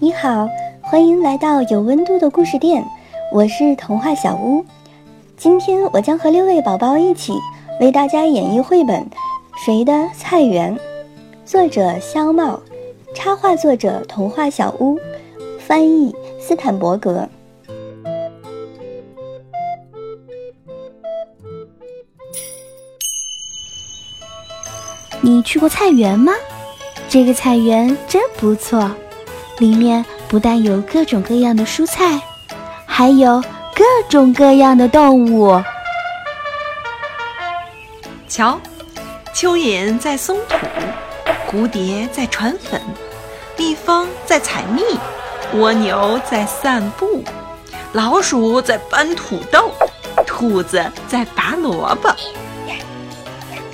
你好，欢迎来到有温度的故事店，我是童话小屋。今天我将和六位宝宝一起为大家演绎绘本《谁的菜园》，作者肖茂，插画作者童话小屋，翻译斯坦伯格。你去过菜园吗？这个菜园真不错，里面不但有各种各样的蔬菜，还有各种各样的动物。瞧，蚯蚓在松土，蝴蝶在传粉，蜜蜂在采蜜，蜗牛在散步，老鼠在搬土豆，兔子在拔萝卜。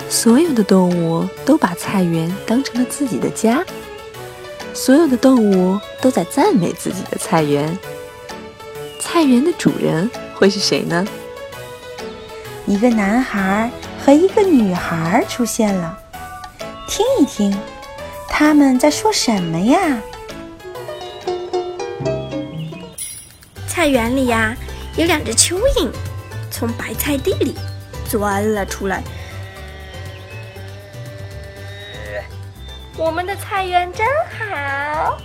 所有的动物都把菜园当成了自己的家，所有的动物都在赞美自己的菜园。菜园的主人会是谁呢？一个男孩和一个女孩出现了，听一听，他们在说什么呀？菜园里呀，有两只蚯蚓从白菜地里钻了出来。我们的菜园真好，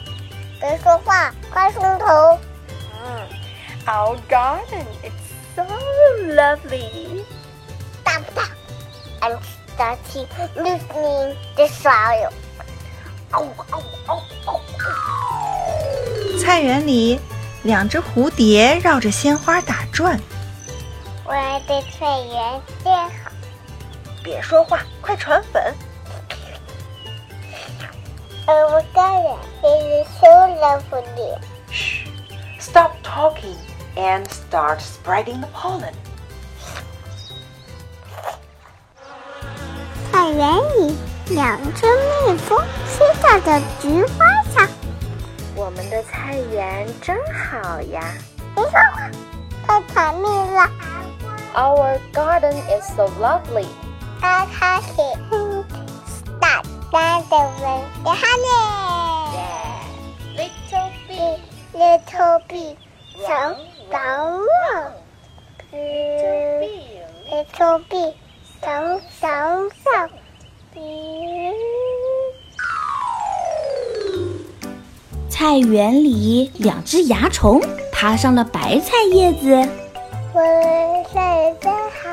别说话，快松头。嗯，Our garden is so lovely. Stop, stop. I'm starting loosening the soil. 菜园里，两只蝴蝶绕着鲜花打转。我的菜园真好。别说话，快传粉。Our garden is so lovely. Shh. Stop talking and start spreading the pollen. 菜园里，两只蜜蜂飞到的菊花上。我们的菜园真好呀！别说话，快采蜜了。 Our garden is so lovely. 刚开始 三个人的 honey。Little bee, little bee，找找我。Little bee, little bee，菜园里，两只蚜虫爬上了白菜叶子。我菜真好。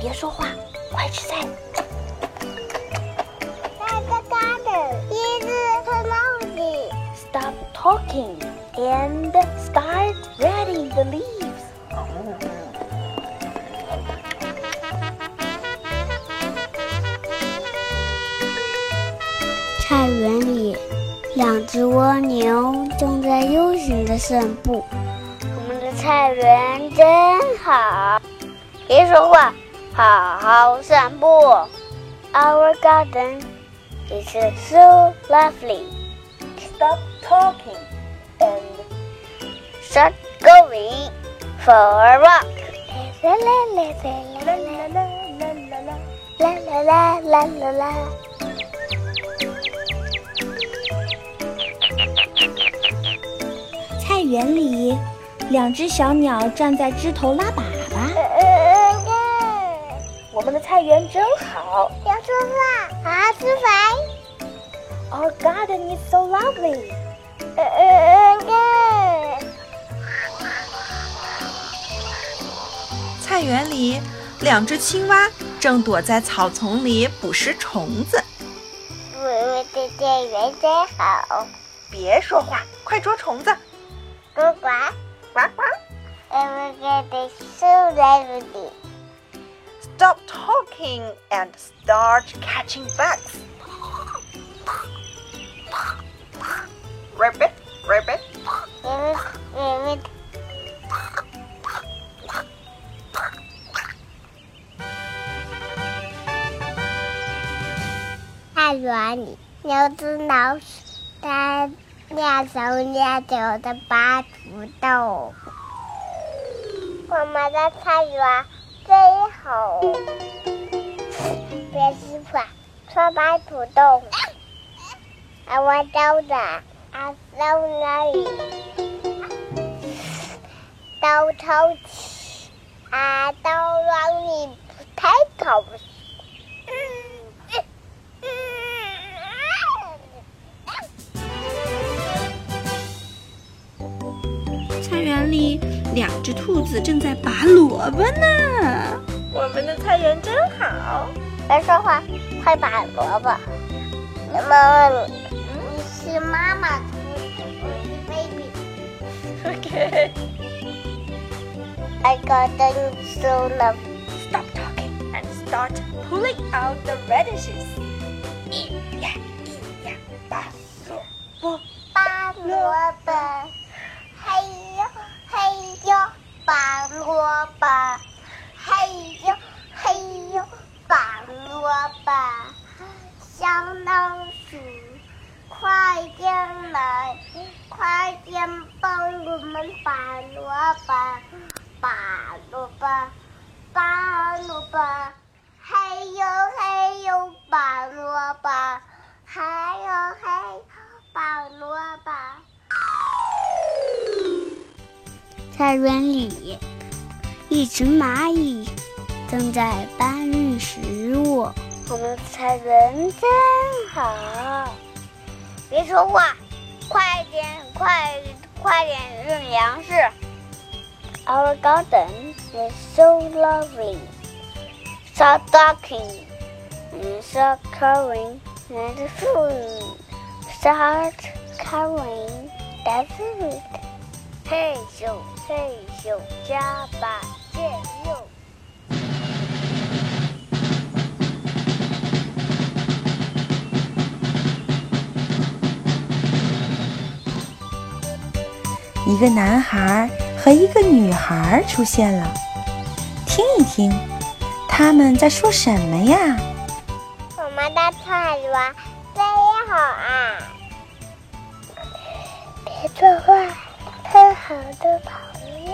别说话，快吃菜。talking and start reading the leaves. 菜园里，两只蜗牛正在悠闲的散步。我们的菜园真好，别说话，好好散步。Our garden is so lovely. Stop talking and start going for a walk. La la la la la la. 菜园里，两只小鸟站在枝头拉粑粑。我们的菜园真好。要吃饭，好好吃饭。Our garden is so lovely. 菜园里，两只青蛙正躲在草丛里捕食虫子。我们的菜园真好。别说话，快捉虫子！呱呱，呱呱 Our garden is so lovely. ！Stop talking and start catching bugs. rabbit, rabbit. rabbit. 太，牛吃老鼠，它蹑手蹑脚的拔土豆。我们的菜园最好，别吃饭，吃拔土豆。啊、我叫的。啊，到哪里？到超市啊，到哪里？太高了。菜园里，两只兔子正在拔萝卜呢。我们的菜园真好。别说话，快拔萝卜。妈妈，你是妈妈兔子，我是 baby。OK。I got them so love. Stop talking and start pulling out the radishes. 一呀一呀，拔萝卜。拔萝卜，嘿呦嘿呦，拔萝卜，嘿呦嘿呦，拔萝卜。小老鼠，快点来，快点帮我们拔萝卜，拔萝卜，拔萝卜，嘿呦嘿呦，拔萝卜，嘿呦嘿。拔萝卜。菜园里，一只蚂蚁正在搬运食物。我们菜园真好。别说话，快点，快快点运粮食。Our garden is so lovely. Start talking and start covering and food. Start carrying the food. 嘿咻嘿咻，加把劲哟！一个男孩和一个女孩出现了，听一听，他们在说什么呀？我们的菜园真好啊！别说话，很好的朋友。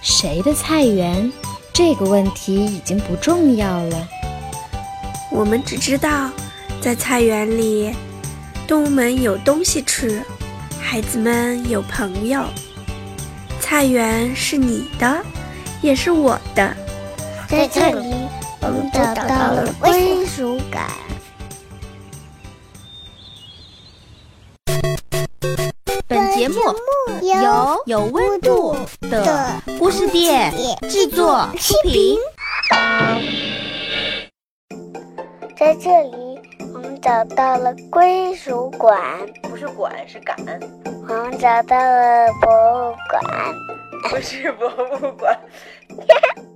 谁的菜园？这个问题已经不重要了。我们只知道，在菜园里，动物们有东西吃，孩子们有朋友。菜园是你的，也是我的。在这里，我们找到了归属感。本节目由有温度的故事店制作出品。在这里，找到了归属馆。不是馆，是感，我们找到了博物馆。不是博物馆，